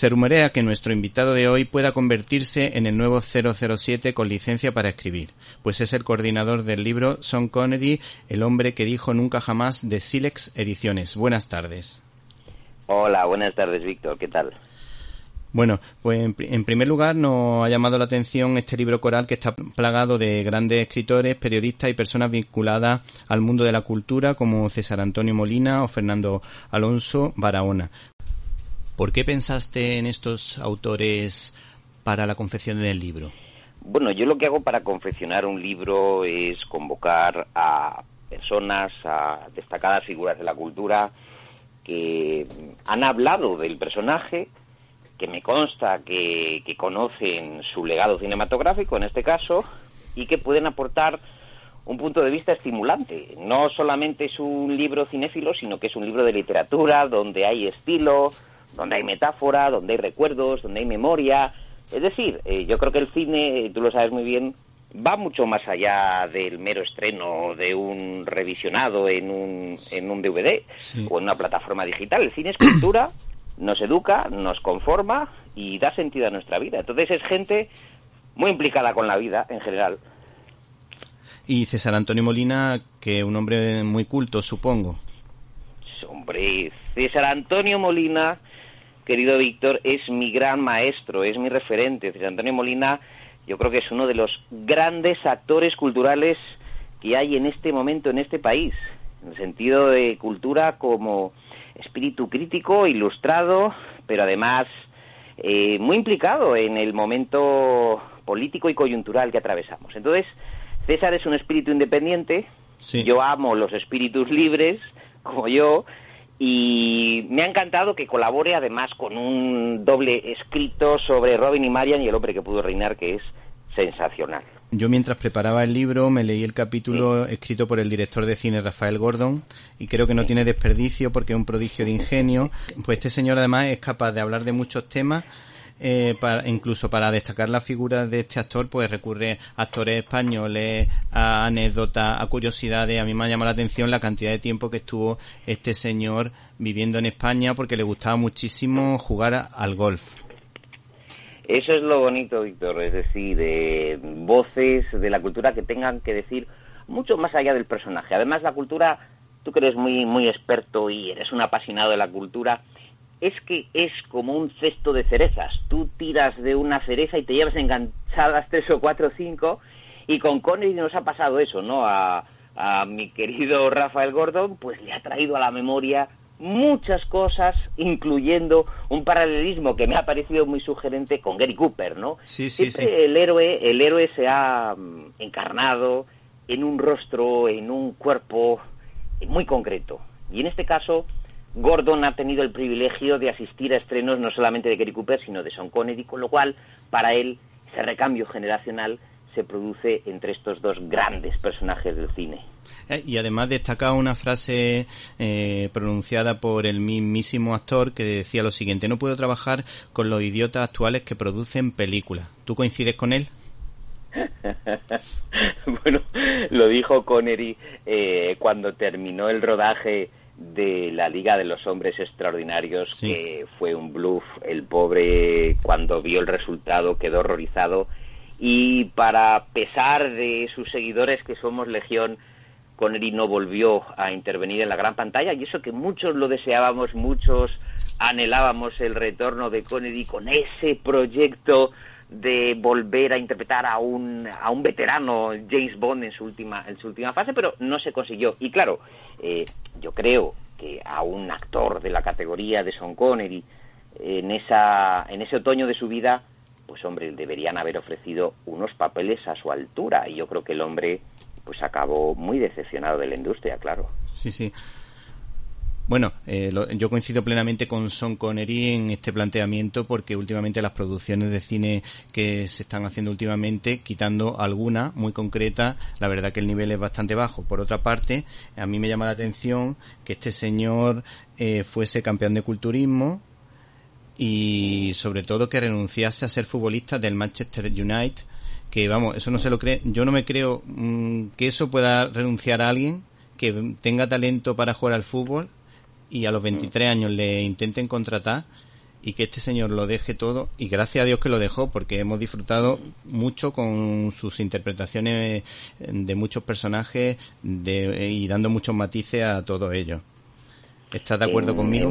Se rumorea que nuestro invitado de hoy pueda convertirse en el nuevo 007 con licencia para escribir, pues es el coordinador del libro Sean Connery, el hombre que dijo nunca jamás de Silex Ediciones. Buenas tardes. Hola, buenas tardes, Víctor. ¿Qué tal? Bueno, pues en, primer lugar nos ha llamado la atención este libro coral que está plagado de grandes escritores, periodistas y personas vinculadas al mundo de la cultura como César Antonio Molina o Fernando Alonso Barahona. ¿Por qué pensaste en estos autores para la confección del libro? Bueno, yo lo que hago para confeccionar un libro es convocar a personas, a destacadas figuras de la cultura que han hablado del personaje, que me consta que, conocen su legado cinematográfico en este caso y que pueden aportar un punto de vista estimulante. No solamente es un libro cinéfilo, sino que es un libro de literatura donde hay estilo, donde hay metáfora, donde hay recuerdos, donde hay memoria. Es decir, eh, yo creo que el cine, tú lo sabes muy bien, va mucho más allá del mero estreno de un revisionado en un, en un DVD o en una plataforma digital. El cine es cultura nos educa, nos conforma y da sentido a nuestra vida. Entonces es gente muy implicada con la vida en general. Y César Antonio Molina, que un hombre muy culto, supongo. Hombre, César Antonio Molina, querido Víctor, es mi gran maestro, es mi referente. César Antonio Molina, yo creo que es uno de los grandes actores culturales que hay en este momento en este país, en el sentido de cultura como espíritu crítico, ilustrado, pero además eh, muy implicado en el momento político y coyuntural que atravesamos. Entonces, César es un espíritu independiente, yo amo los espíritus libres, como yo, y me ha encantado que colabore además con un doble escrito sobre Robin y Marian y el hombre que pudo reinar, que es sensacional. Yo mientras preparaba el libro me leí el capítulo escrito por el director de cine Rafael Gordon y creo que no tiene desperdicio porque es un prodigio de ingenio. Pues este señor además es capaz de hablar de muchos temas. Eh, para, incluso para destacar la figura de este actor, pues recurre a actores españoles, a anécdotas, a curiosidades. A mí me ha llamado la atención la cantidad de tiempo que estuvo este señor viviendo en España porque le gustaba muchísimo jugar al golf. Eso es lo bonito, Víctor, es decir, de voces de la cultura que tengan que decir mucho más allá del personaje. Además, la cultura, tú que eres muy, muy experto y eres un apasionado de la cultura, es que es como un cesto de cerezas. Tú tiras de una cereza y te llevas enganchadas tres o cuatro o cinco, y con Connery nos ha pasado eso, ¿no? A, a mi querido Rafael Gordon, pues le ha traído a la memoria muchas cosas, incluyendo un paralelismo que me ha parecido muy sugerente con Gary Cooper, ¿no? Sí, sí, sí. El héroe, el héroe se ha mm, encarnado en un rostro, en un cuerpo muy concreto. Y en este caso, Gordon ha tenido el privilegio de asistir a estrenos no solamente de Gary Cooper, sino de Sean Connery, con lo cual, para él, ese recambio generacional se produce entre estos dos grandes personajes del cine. Eh, y además destaca una frase eh, pronunciada por el mismísimo actor que decía lo siguiente, no puedo trabajar con los idiotas actuales que producen películas. ¿Tú coincides con él? bueno, lo dijo Connery eh, cuando terminó el rodaje de la Liga de los Hombres Extraordinarios, que fue un bluff. El pobre, cuando vio el resultado, quedó horrorizado. Y para pesar de sus seguidores, que somos legión, Connery no volvió a intervenir en la gran pantalla y eso que muchos lo deseábamos, muchos anhelábamos el retorno de Connery con ese proyecto de volver a interpretar a un, a un veterano James Bond en su última en su última fase, pero no se consiguió. Y claro, eh, yo creo que a un actor de la categoría de Sean Connery en esa en ese otoño de su vida, pues hombre, deberían haber ofrecido unos papeles a su altura y yo creo que el hombre pues acabó muy decepcionado de la industria, claro. Sí, sí. Bueno, eh, yo coincido plenamente con Son Connery en este planteamiento porque últimamente las producciones de cine que se están haciendo últimamente, quitando alguna muy concreta, la verdad que el nivel es bastante bajo. Por otra parte, a mí me llama la atención que este señor eh, fuese campeón de culturismo y sobre todo que renunciase a ser futbolista del Manchester United que vamos, eso no se lo cree, yo no me creo mm, que eso pueda renunciar alguien que tenga talento para jugar al fútbol y a los 23 mm. años le intenten contratar y que este señor lo deje todo y gracias a Dios que lo dejó porque hemos disfrutado mucho con sus interpretaciones de muchos personajes de, y dando muchos matices a todo ello. ¿Estás de acuerdo conmigo?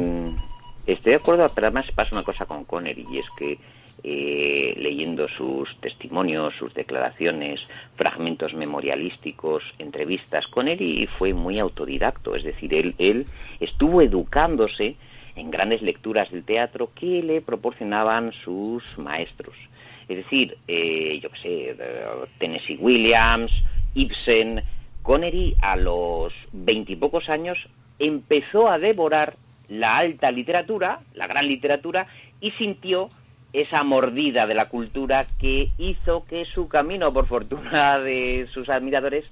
Estoy de acuerdo, pero además pasa una cosa con Connery y es que eh, leyendo sus testimonios, sus declaraciones, fragmentos memorialísticos, entrevistas con él y fue muy autodidacto, es decir, él, estuvo educándose en grandes lecturas del teatro que le proporcionaban sus maestros. Es decir, eh, yo qué sé, Tennessee Williams, Ibsen, Connery a los veintipocos años empezó a devorar la alta literatura, la gran literatura, y sintió esa mordida de la cultura que hizo que su camino, por fortuna de sus admiradores,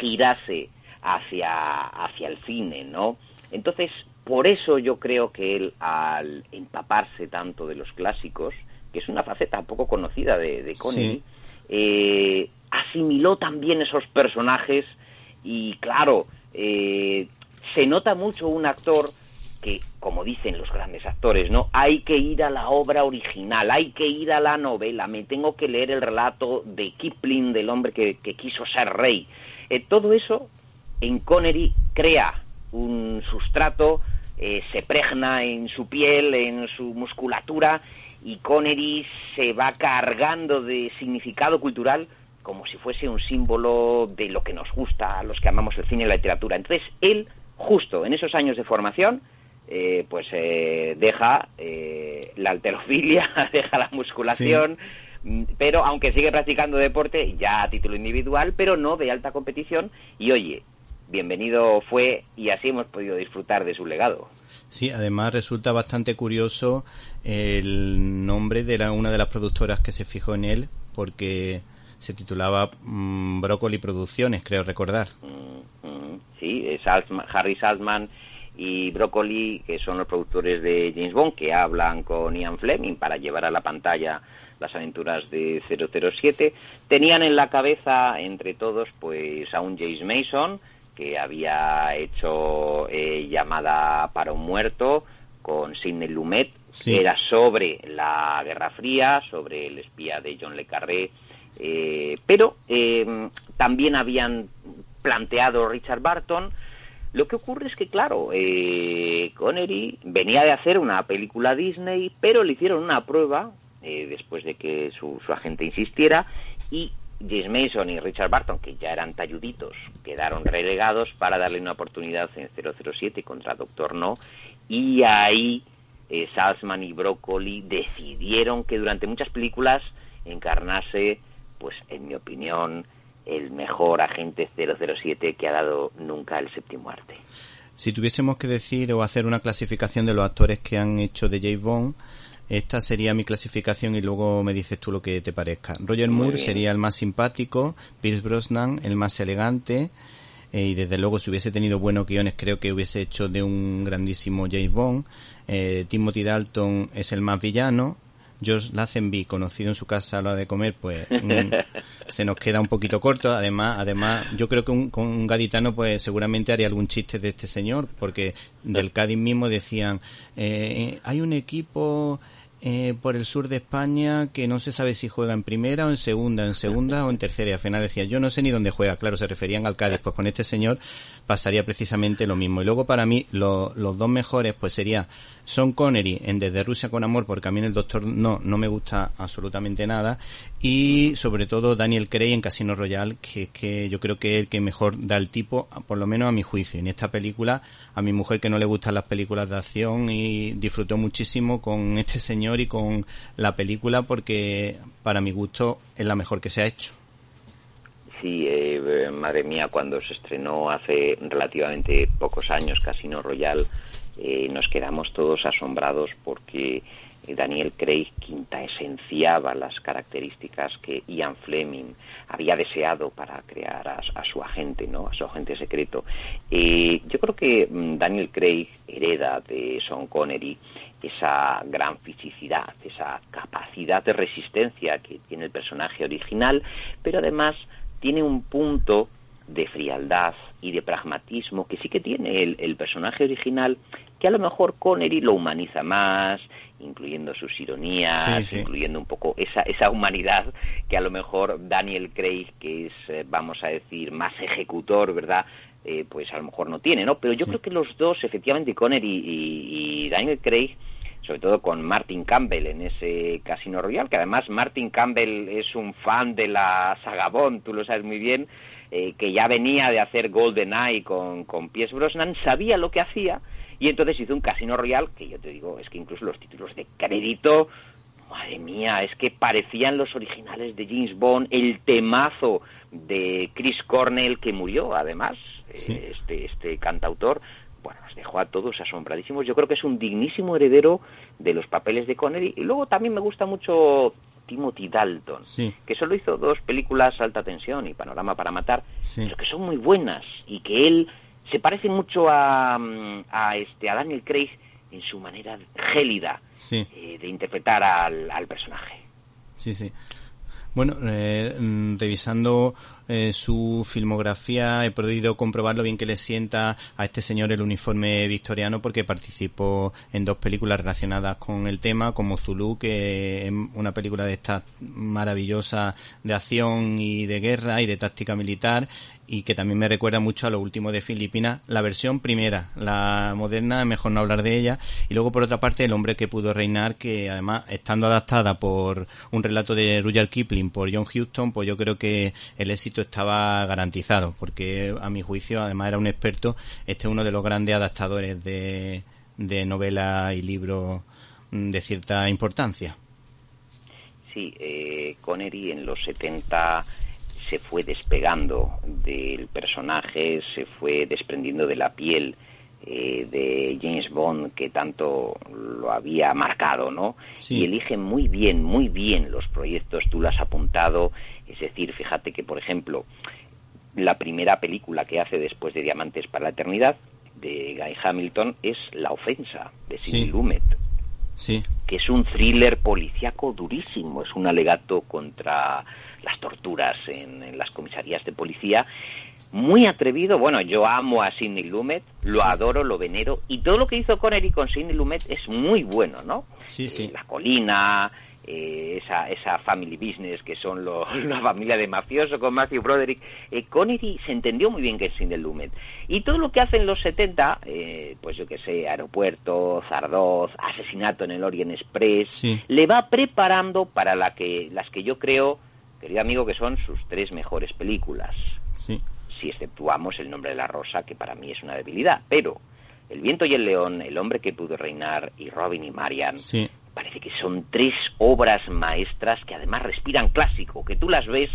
girase hacia, hacia el cine, ¿no? Entonces, por eso yo creo que él, al empaparse tanto de los clásicos, que es una faceta poco conocida de, de Connery, eh, asimiló también esos personajes y, claro, eh, se nota mucho un actor que, como dicen los grandes actores, ¿no? Hay que ir a la obra original, hay que ir a la novela, me tengo que leer el relato de Kipling, del hombre que, quiso ser rey. Eh, todo eso en Connery crea un sustrato, eh, se pregna en su piel, en su musculatura, y Connery se va cargando de significado cultural como si fuese un símbolo de lo que nos gusta a los que amamos el cine y la literatura. Entonces, él, justo en esos años de formación, eh, pues eh, deja eh, la alterofilia, deja la musculación, mm, pero aunque sigue practicando deporte, ya a título individual, pero no de alta competición, y oye, bienvenido fue y así hemos podido disfrutar de su legado. Sí, además resulta bastante curioso el nombre de la, una de las productoras que se fijó en él, porque se titulaba mm, Broccoli Producciones, creo recordar. Mm, sí, es Harry Saltman y Broccoli, que son los productores de James Bond, que hablan con Ian Fleming para llevar a la pantalla las aventuras de 007, tenían en la cabeza entre todos pues a un James Mason que había hecho eh, llamada para un muerto con Sidney Lumet, que era sobre la Guerra Fría, sobre el espía de John le Carré, eh, pero eh, también habían planteado Richard Barton lo que ocurre es que, claro, eh, Connery venía de hacer una película Disney, pero le hicieron una prueba eh, después de que su, agente insistiera y James Mason y Richard Barton, que ya eran talluditos, quedaron relegados para darle una oportunidad en 007 contra Doctor No y ahí eh, Salzman y Broccoli decidieron que durante muchas películas encarnase, pues en mi opinión, el mejor agente 007 que ha dado nunca el séptimo arte. Si tuviésemos que decir o hacer una clasificación de los actores que han hecho de James Bond, esta sería mi clasificación y luego me dices tú lo que te parezca. Roger Moore sería el más simpático, Pierce Brosnan el más elegante eh, y desde luego si hubiese tenido buenos guiones creo que hubiese hecho de un grandísimo James Bond. Eh, Timothy Dalton es el más villano, George Lazenby, conocido en su casa a la hora de comer, pues mm, se nos queda un poquito corto. Además, además, yo creo que un, con un gaditano, pues seguramente haría algún chiste de este señor, porque del Cádiz mismo decían, eh, hay un equipo eh, por el sur de España que no se sabe si juega en primera o en segunda, en segunda o en tercera. Y al final decía, yo no sé ni dónde juega. Claro, se referían al Cádiz. Pues con este señor pasaría precisamente lo mismo. Y luego para mí los dos mejores pues sería Son Connery en Desde Rusia con Amor, porque a mí el Doctor no, no me gusta absolutamente nada. Y sobre todo Daniel Craig en Casino Royale, que es que yo creo que es el que mejor da el tipo, por lo menos a mi juicio. En esta película, a mi mujer que no le gustan las películas de acción y disfrutó muchísimo con este señor y con la película porque para mi gusto es la mejor que se ha hecho. Sí, eh, madre mía, cuando se estrenó hace relativamente pocos años Casino Royale, eh, nos quedamos todos asombrados porque Daniel Craig quinta esenciaba las características que Ian Fleming había deseado para crear a, su agente, ¿no? A su agente secreto. Eh, yo creo que mm, Daniel Craig hereda de Sean Connery esa gran fisicidad, esa capacidad de resistencia que tiene el personaje original, pero además tiene un punto de frialdad y de pragmatismo que sí que tiene el, personaje original, que a lo mejor Connery lo humaniza más, incluyendo sus ironías, incluyendo un poco esa, esa humanidad que a lo mejor Daniel Craig, que es, eh, vamos a decir, más ejecutor, ¿verdad? Eh, pues a lo mejor no tiene, ¿no? Pero yo creo que los dos, efectivamente, Connery y Daniel Craig, sobre todo con Martin Campbell en ese Casino Royal, que además Martin Campbell es un fan de la saga Bond, tú lo sabes muy bien, eh, que ya venía de hacer GoldenEye con, con Pierce Brosnan, sabía lo que hacía y entonces hizo un Casino Royal, que yo te digo, es que incluso los títulos de crédito, madre mía, es que parecían los originales de James Bond, el temazo de Chris Cornell, que murió además, eh, este, este cantautor, bueno, nos dejó a todos asombradísimos. Yo creo que es un dignísimo heredero de los papeles de Connery. Y luego también me gusta mucho Timothy Dalton, que solo hizo dos películas Alta Tensión y Panorama para Matar, pero que son muy buenas y que él se parece mucho a, a, este, a Daniel Craig en su manera gélida eh, de interpretar al, al personaje. Sí, sí. Bueno, eh, mm, revisando eh, su filmografía. He podido comprobar lo bien que le sienta a este señor el uniforme victoriano porque participó en dos películas relacionadas con el tema, como Zulu, que es una película de estas maravillosa de acción y de guerra y de táctica militar y que también me recuerda mucho a lo último de Filipinas, la versión primera, la moderna, mejor no hablar de ella, y luego por otra parte El hombre que pudo reinar, que además estando adaptada por un relato de Rudyard Kipling por John Huston, pues yo creo que el éxito estaba garantizado, porque a mi juicio además era un experto, este es uno de los grandes adaptadores de, de novelas y libros de cierta importancia. Sí, eh, Connery en los 70 se fue despegando del personaje, se fue desprendiendo de la piel eh, de James Bond que tanto lo había marcado, ¿no? Y elige muy bien, muy bien los proyectos, tú lo has apuntado, es decir, fíjate que, por ejemplo, la primera película que hace después de Diamantes para la Eternidad, de Guy Hamilton, es La Ofensa, de Sidney Lumet. Sí. que es un thriller policíaco durísimo, es un alegato contra las torturas en, las comisarías de policía. Muy atrevido, bueno, yo amo a Sidney Lumet, lo adoro, lo venero, y todo lo que hizo Connery con Sidney Lumet es muy bueno, ¿no? Sí, sí. Eh, la colina, eh, esa, esa family business que son los, la familia de mafioso con Matthew Broderick, eh, Connery se entendió muy bien que es Sidney Lumet. Y todo lo que hace en los 70, eh, pues yo que sé, Aeropuerto, Zardoz, Asesinato en el Orient Express, le va preparando para la que, las que yo creo, querido amigo, que son sus tres mejores películas. Si exceptuamos El nombre de la rosa, que para mí es una debilidad. Pero El viento y el león, El hombre que pudo reinar y Robin y Marian parece que son tres obras maestras que además respiran clásico, que tú las ves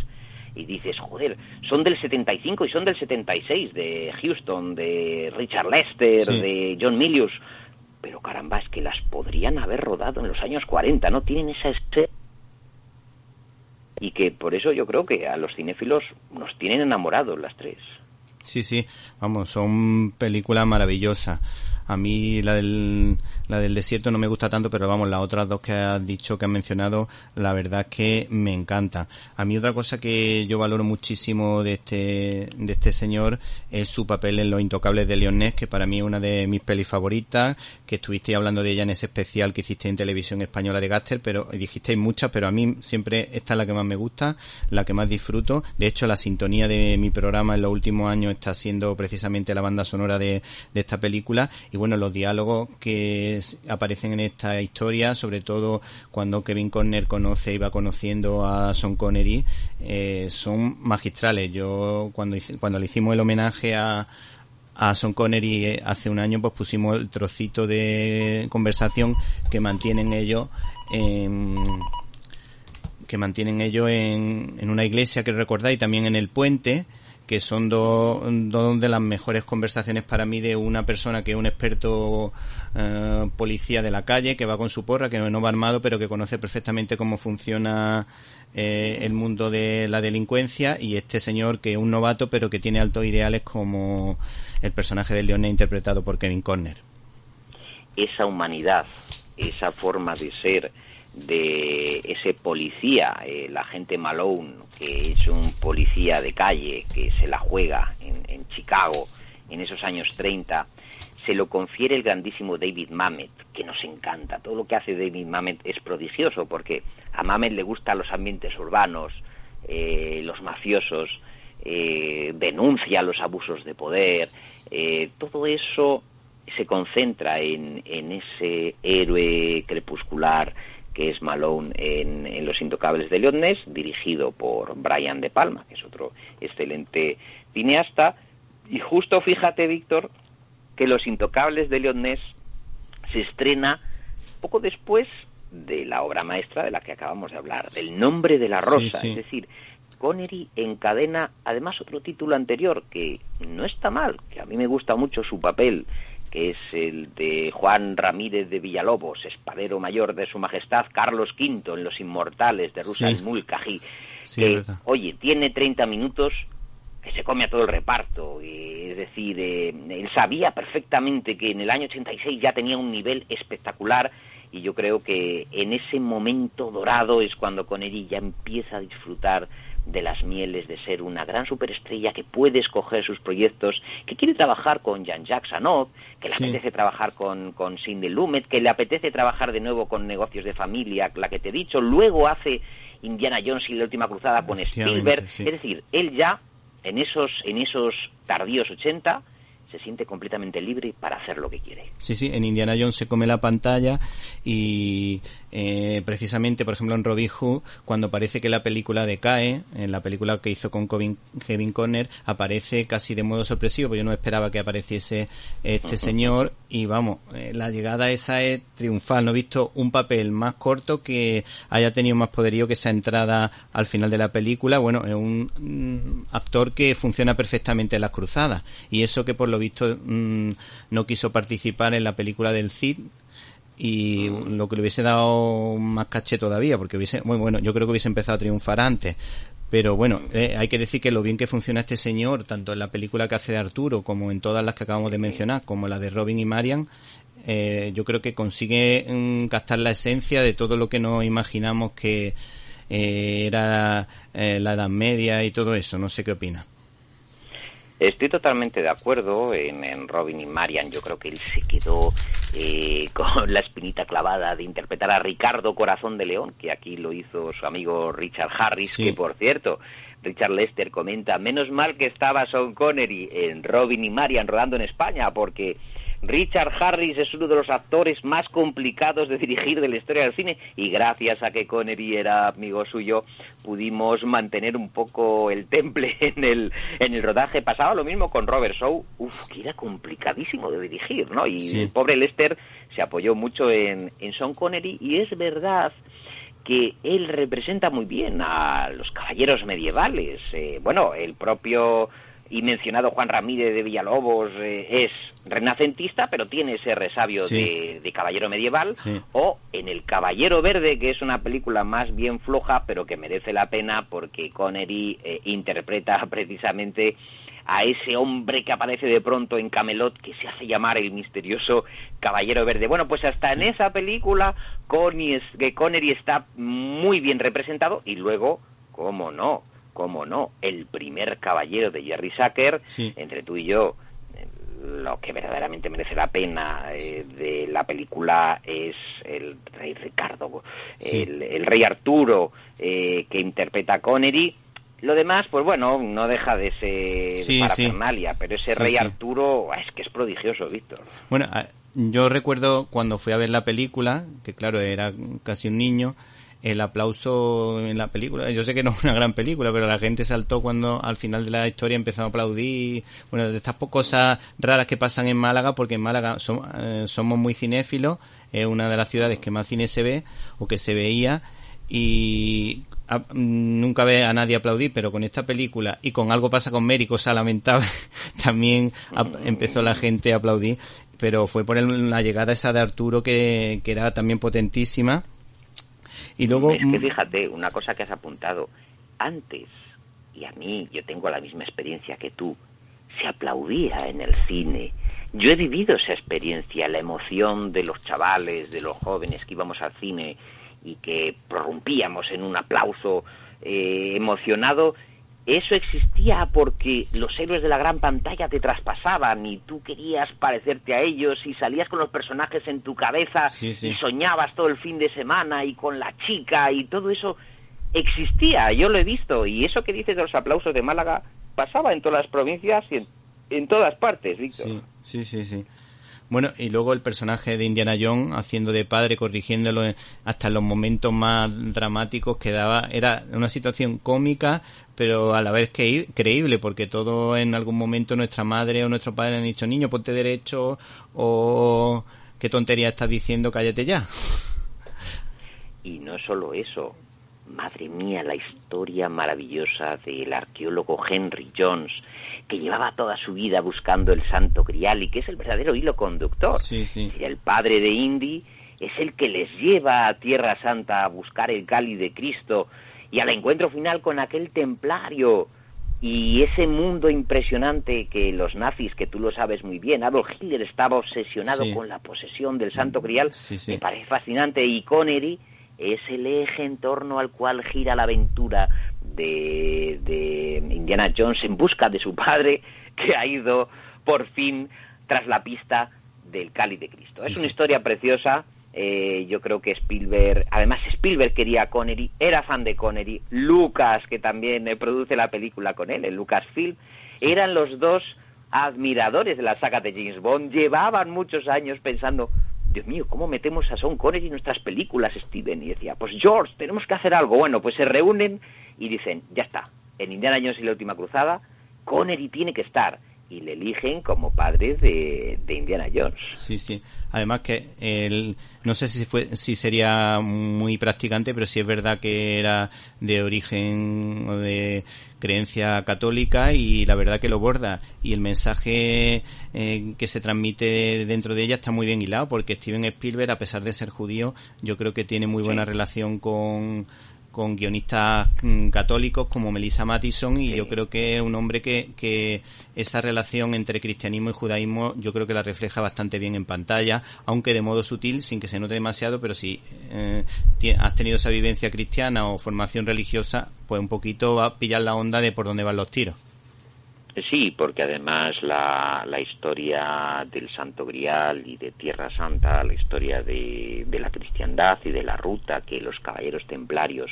y dices, joder, son del 75 y son del 76, de Houston, de Richard Lester, de John Milius, pero caramba, es que las podrían haber rodado en los años 40, ¿no? Tienen esa y que por eso yo creo que a los cinéfilos nos tienen enamorados las tres. Sí, sí, vamos, son películas maravillosas. A mí la del, la del desierto no me gusta tanto, pero vamos, las otras dos que has dicho, que has mencionado, la verdad es que me encanta. A mí otra cosa que yo valoro muchísimo de este, de este señor es su papel en Los Intocables de Leonés, que para mí es una de mis pelis favoritas, que estuviste hablando de ella en ese especial que hiciste en televisión española de Gaster, pero dijisteis muchas, pero a mí siempre esta es la que más me gusta, la que más disfruto. De hecho, la sintonía de mi programa en los últimos años está siendo precisamente la banda sonora de, de esta película. Bueno, los diálogos que aparecen en esta historia, sobre todo cuando Kevin Conner conoce y va conociendo a Sean Connery, eh, son magistrales. Yo cuando, cuando le hicimos el homenaje a, a Sean Connery eh, hace un año, pues pusimos el trocito de conversación que mantienen ellos en que mantienen ellos en, en una iglesia que recordáis también en el puente que son dos, de las mejores conversaciones para mí de una persona que es un experto eh, policía de la calle, que va con su porra, que no va armado, pero que conoce perfectamente cómo funciona eh, el mundo de la delincuencia, y este señor que es un novato, pero que tiene altos ideales como el personaje de Leone interpretado por Kevin Conner. Esa humanidad, esa forma de ser, de ese policía, el agente Malone, que es un policía de calle que se la juega en, Chicago en esos años 30, se lo confiere el grandísimo David Mamet, que nos encanta. Todo lo que hace David Mamet es prodigioso, porque a Mamet le gustan los ambientes urbanos, eh, los mafiosos, eh, denuncia los abusos de poder, eh, todo eso se concentra en, en ese héroe crepuscular que es Malone en, Los Intocables de Leones, dirigido por Brian De Palma, que es otro excelente cineasta. Y justo fíjate, Víctor, que Los Intocables de Leones se estrena poco después de la obra maestra de la que acabamos de hablar, del nombre de la rosa. Es decir, Connery encadena además otro título anterior que no está mal, que a mí me gusta mucho su papel que es el de Juan Ramírez de Villalobos, espadero mayor de Su Majestad Carlos V en Los Inmortales de Rusa y Mulcahy. oye, tiene 30 minutos que se come a todo el reparto. es decir, eh, él sabía perfectamente que en el año 86 ya tenía un nivel espectacular y yo creo que en ese momento dorado es cuando Connery ya empieza a disfrutar de las mieles de ser una gran superestrella que puede escoger sus proyectos, que quiere trabajar con Jean-Jacques Anot, que le apetece trabajar con, con Cindy Lumet, que le apetece trabajar de nuevo con negocios de familia, la que te he dicho, luego hace Indiana Jones y la última cruzada con Spielberg, es decir, él ya en esos, en esos tardíos 80 se siente completamente libre para hacer lo que quiere. Sí, sí, en Indiana Jones se come la pantalla y eh, precisamente, por ejemplo, en Robin Hood, cuando parece que la película decae, en la película que hizo con Kevin Conner, aparece casi de modo sorpresivo, porque yo no esperaba que apareciese este señor y vamos, eh, la llegada esa es triunfal. No he visto un papel más corto que haya tenido más poderío que esa entrada al final de la película. Bueno, es un mm, actor que funciona perfectamente en las cruzadas y eso que por lo visto mm, no quiso participar en la película del Cid y lo que le hubiese dado más caché todavía, porque hubiese, bueno, bueno, yo creo que hubiese empezado a triunfar antes. Pero bueno, eh, hay que decir que lo bien que funciona este señor, tanto en la película que hace de Arturo como en todas las que acabamos de mencionar, como la de Robin y Marian, eh, yo creo que consigue mm, captar la esencia de todo lo que nos imaginamos que eh, era la Edad Media y todo eso. No sé qué opina. Estoy totalmente de acuerdo en, Robin y Marian. Yo creo que él se quedó eh, con la espinita clavada de interpretar a Ricardo Corazón de León, que aquí lo hizo su amigo Richard Harris, que por cierto, Richard Lester comenta, menos mal que estaba Sean Connery en Robin y Marian rodando en España, porque Richard Harris es uno de los actores más complicados de dirigir de la historia del cine y gracias a que Connery era amigo suyo pudimos mantener un poco el temple en el, en el rodaje. Pasaba lo mismo con Robert Shaw, uf, que era complicadísimo de dirigir, ¿no? Y el pobre Lester se apoyó mucho en, en Sean Connery y es verdad que él representa muy bien a los caballeros medievales. Eh, bueno, el propio y mencionado Juan Ramírez de Villalobos eh, es renacentista, pero tiene ese resabio de, caballero medieval, o en El Caballero Verde, que es una película más bien floja, pero que merece la pena porque Connery eh, interpreta precisamente a ese hombre que aparece de pronto en Camelot que se hace llamar el misterioso Caballero Verde. Bueno, pues hasta en esa película Connery está muy bien representado y luego, cómo no, cómo no, el primer caballero de Jerry Sacker, entre tú y yo, lo que verdaderamente merece la pena eh, de la película es el rey Ricardo, el, rey Arturo eh, que interpreta a Connery. Lo demás, pues bueno, no deja de ser parafernalia, pero ese rey Arturo es que es prodigioso, Víctor. Bueno, yo recuerdo cuando fui a ver la película, que claro, era casi un niño, el aplauso en la película. Yo sé que no es una gran película, pero la gente saltó cuando al final de la historia empezó a aplaudir. Bueno, de estas cosas raras que pasan en Málaga, porque en Málaga eh, somos muy cinéfilos, es una de las ciudades que más cine se ve o que se veía. Y nunca ve a nadie aplaudir, pero con esta película y con algo pasa con Mary, cosa lamentable, también empezó la gente a aplaudir, pero fue por la llegada esa de Arturo que, que era también potentísima. Y luego... Es que mm, fíjate, una cosa que has apuntado, antes, y a mí yo tengo la misma experiencia que tú, se aplaudía en el cine. Yo he vivido esa experiencia, la emoción de los chavales, de los jóvenes que íbamos al cine y que prorrumpíamos en un aplauso eh, emocionado, eso existía porque los héroes de la gran pantalla te traspasaban y tú querías parecerte a ellos y salías con los personajes en tu cabeza y soñabas todo el fin de semana y con la chica y todo eso existía, yo lo he visto y eso que dices de los aplausos de Málaga pasaba en todas las provincias y en, todas partes, Víctor. sí, sí, sí. Bueno, y luego el personaje de Indiana Jones haciendo de padre, corrigiéndolo hasta los momentos más dramáticos que daba. Era una situación cómica, pero a la vez que creíble, porque todo en algún momento nuestra madre o nuestro padre han dicho, niño, ponte derecho, o qué tontería estás diciendo, cállate ya. Y no solo eso, madre mía, la historia maravillosa del arqueólogo Henry Jones, que llevaba toda su vida buscando el santo grial y que es el verdadero hilo conductor. Sí, sí. El padre de Indy es el que les lleva a Tierra Santa a buscar el cáliz de Cristo y al encuentro final con aquel templario y ese mundo impresionante que los nazis, que tú lo sabes muy bien, Adolf Hitler estaba obsesionado con la posesión del santo grial, me parece fascinante y Connery es el eje en torno al cual gira la aventura de, Indiana Jones en busca de su padre que ha ido por fin tras la pista del cáliz de Cristo. Es una historia preciosa. Eh, yo creo que Spielberg, además Spielberg quería a Connery, era fan de Connery, Lucas, que también eh, produce la película con él, el Lucasfilm, eran los dos admiradores de la saga de James Bond, llevaban muchos años pensando, Dios mío, ¿cómo metemos a Sean Connery en nuestras películas, Steven? Y decía, pues George, tenemos que hacer algo. Bueno, pues se reúnen y dicen, ya está, en Indiana Jones y la Última Cruzada, Connery tiene que estar. Y le eligen como padre de, Indiana Jones. Sí, sí. Además que él, no sé si fue, si sería muy practicante, pero sí es verdad que era de origen o de creencia católica y la verdad que lo borda. Y el mensaje eh, que se transmite dentro de ella está muy bien hilado porque Steven Spielberg, a pesar de ser judío, yo creo que tiene muy buena relación con con guionistas mm, católicos como Melissa Mattison y yo creo que es un hombre que, que esa relación entre cristianismo y judaísmo yo creo que la refleja bastante bien en pantalla, aunque de modo sutil, sin que se note demasiado, pero si eh, has tenido esa vivencia cristiana o formación religiosa, pues un poquito va a pillar la onda de por dónde van los tiros. Sí, porque además la, la historia del Santo Grial y de Tierra Santa, la historia de, de la cristiandad y de la ruta que los caballeros templarios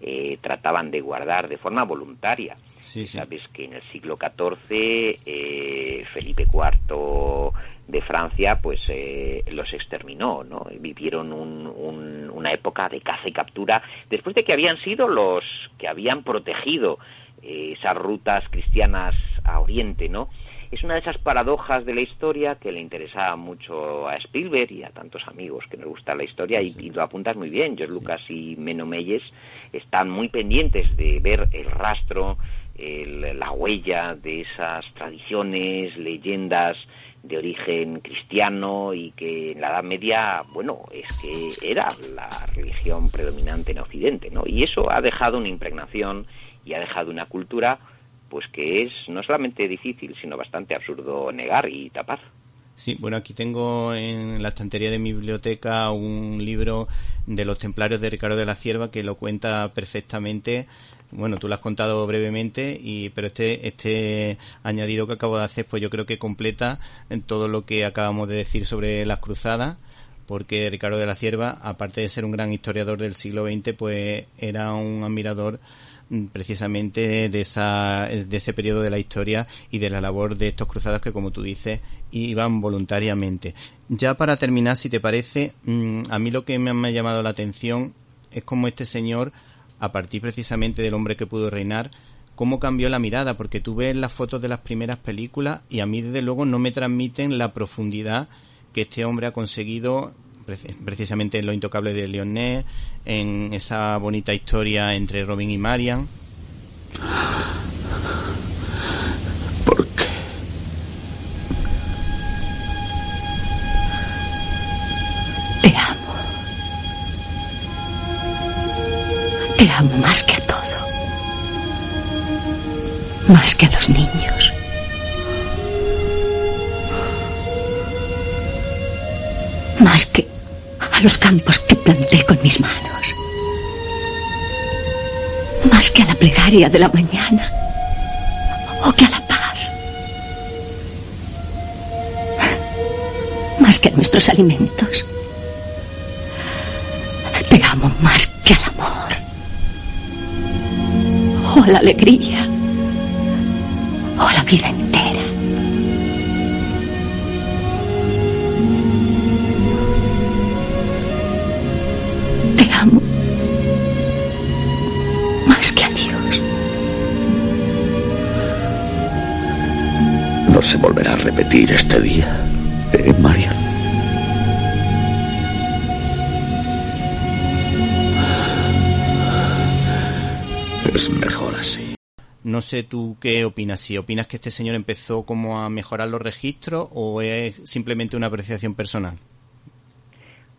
eh, trataban de guardar de forma voluntaria. Sabes que en el siglo XIV eh, Felipe IV de Francia pues eh, los exterminó, ¿no? Vivieron un, una época de caza y captura después de que habían sido los que habían protegido eh, esas rutas cristianas a Oriente, ¿no? Es una de esas paradojas de la historia que le interesaba mucho a Spielberg y a tantos amigos que nos gusta la historia y, lo apuntas muy bien. George Lucas y Meno Meyes están muy pendientes de ver el rastro, la huella de esas tradiciones, leyendas de origen cristiano y que en la Edad Media, bueno, es que era la religión predominante en Occidente, ¿no? Y eso ha dejado una impregnación y ha dejado una cultura pues que es no solamente difícil, sino bastante absurdo negar y tapar. Sí, bueno, aquí tengo en la estantería de mi biblioteca un libro de los templarios de Ricardo de la Cierva que lo cuenta perfectamente. Bueno, tú lo has contado brevemente, y, pero este, este añadido que acabo de hacer, pues yo creo que completa todo lo que acabamos de decir sobre las cruzadas porque Ricardo de la Cierva, aparte de ser un gran historiador del siglo XX, pues era un admirador precisamente de, esa, de ese periodo de la historia y de la labor de estos cruzados que, como tú dices, iban voluntariamente. Ya para terminar, si te parece, mm, a mí lo que me ha llamado la atención es cómo este señor, a partir precisamente del hombre que pudo reinar, cómo cambió la mirada, porque tú ves las fotos de las primeras películas y a mí desde luego no me transmiten la profundidad que este hombre ha conseguido precisamente en Lo Intocable de Leonet, en esa bonita historia entre Robin y Marian. ¿Por qué? Te amo. Te amo más que a todo. Más que a los niños. Más que a los campos que planté con mis manos. Más que a la plegaria de la mañana. O que a la paz. Más que a nuestros alimentos. Te amo más que al amor. O a la alegría. O a la vida entera. Te amo. Más que a Dios. No se volverá a repetir este día, ¿eh, Marian? Es mejor así. No sé tú qué opinas, si opinas que este señor empezó como a mejorar los registros o es simplemente una apreciación personal.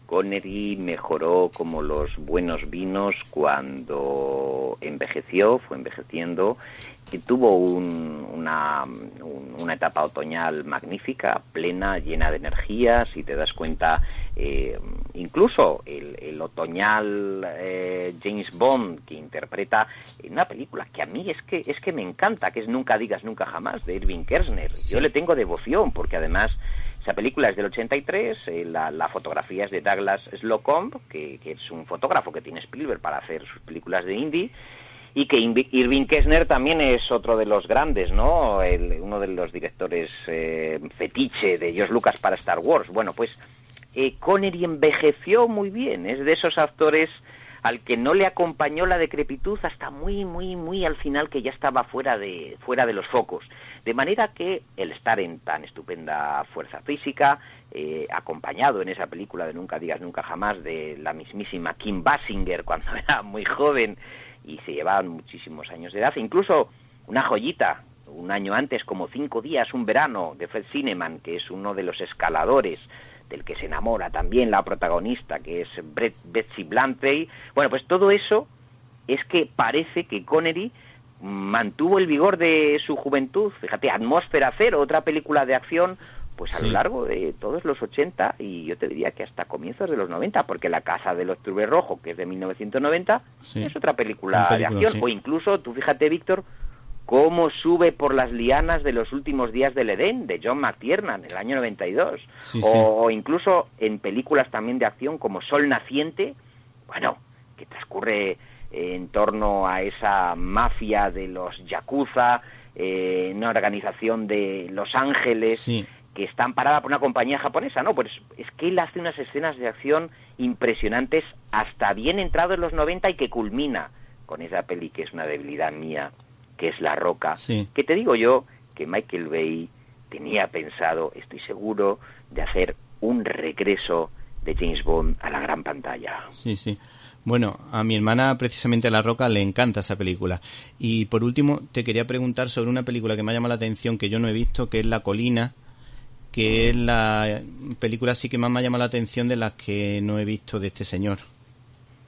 Connery mejoró como los buenos vinos cuando envejeció, fue envejeciendo y tuvo un- una, un- una etapa otoñal magnífica, plena, llena de energía. Si te das cuenta, eh, incluso el, el otoñal eh, James Bond que interpreta en una película que a mí es que es que me encanta, que es Nunca digas nunca jamás de Irving Kershner. Yo le tengo devoción porque además esa película es del 83, eh, la, la fotografía es de Douglas Slocumb, que, es un fotógrafo que tiene Spielberg para hacer sus películas de indie, y que Irving Kessner también es otro de los grandes, ¿no? El- uno de los directores eh, fetiche de George Lucas para Star Wars. Bueno, pues eh, Connery envejeció muy bien, es de esos actores al que no le acompañó la decrepitud hasta muy, muy, muy al final que ya estaba fuera de, fuera de los focos. De manera que el estar en tan estupenda fuerza física, eh, acompañado en esa película de Nunca digas nunca jamás de la mismísima Kim Basinger cuando era muy joven y se llevaban muchísimos años de edad, incluso una joyita, un año antes, como cinco días, un verano, de Fred Cineman, que es uno de los escaladores del que se enamora también la protagonista, que es Brett- Betsy Blantley. Bueno, pues todo eso es que parece que Connery mantuvo el vigor de su juventud. Fíjate, Atmósfera Cero, otra película de acción, pues a Sí. lo largo de todos los 80 y yo te diría que hasta comienzos de los 90, porque La Casa del Octubre Rojo, que es de 1990, Sí. es otra película, de acción. sí. O incluso, tú fíjate, Víctor, cómo sube por las lianas de los últimos días del Edén, de John McTiernan, en el año 92. Sí, o, sí. o incluso en películas también de acción como Sol Naciente, bueno, que transcurre en torno a esa mafia de los Yakuza, eh, una organización de Los Ángeles, Sí. que está amparada por una compañía japonesa, ¿no? Pues es que él hace unas escenas de acción impresionantes hasta bien entrado en los 90 y que culmina con esa peli que es una debilidad mía, que es La Roca, Sí. que te digo yo que Michael Bay tenía pensado, estoy seguro, de hacer un regreso de James Bond a la gran pantalla. Sí, sí. Bueno, a mi hermana precisamente La Roca le encanta esa película. Y por último, te quería preguntar sobre una película que me ha llamado la atención que yo no he visto, que es La Colina, que es la película sí que más me ha llamado la atención de las que no he visto de este señor.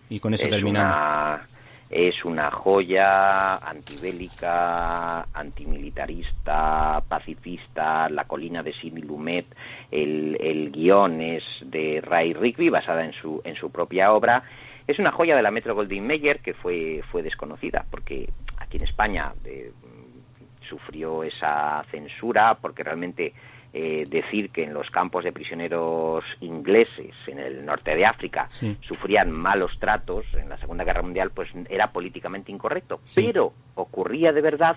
Y con eso es terminamos. Una, es una joya antibélica, antimilitarista, pacifista, La colina de Sidney Lumet. El, el guion es de Ray Rigby, basada en su, en su propia obra. Es una joya de la Metro Goldwyn Mayer que fue, fue desconocida, porque aquí en España sufrió esa censura, porque realmente eh, decir que en los campos de prisioneros ingleses en el norte de África Sí. sufrían malos tratos en la Segunda Guerra Mundial, pues era políticamente incorrecto. Sí. Pero ocurría de verdad.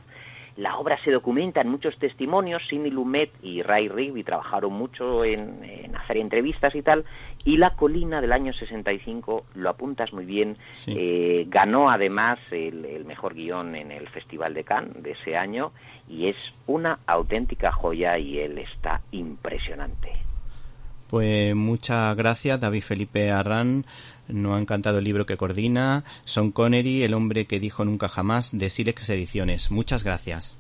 La obra se documenta en muchos testimonios. Sidney Lumet y Ray Rigby trabajaron mucho en, en hacer entrevistas y tal. Y La Colina del año 65, lo apuntas muy bien, Sí. eh, ganó además el, el mejor guion en el Festival de Cannes de ese año y es una auténtica joya y él está impresionante. Pues muchas gracias, David Felipe Arran. Nos ha encantado el libro que coordina. Son Connery, El hombre que dijo nunca jamás, de Silex Ediciones. Muchas gracias.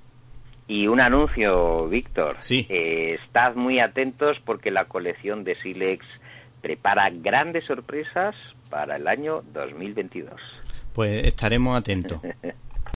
Y un anuncio, Víctor. Sí. Eh, estad muy atentos porque la colección de Silex prepara grandes sorpresas para el año 2022. Pues estaremos atentos.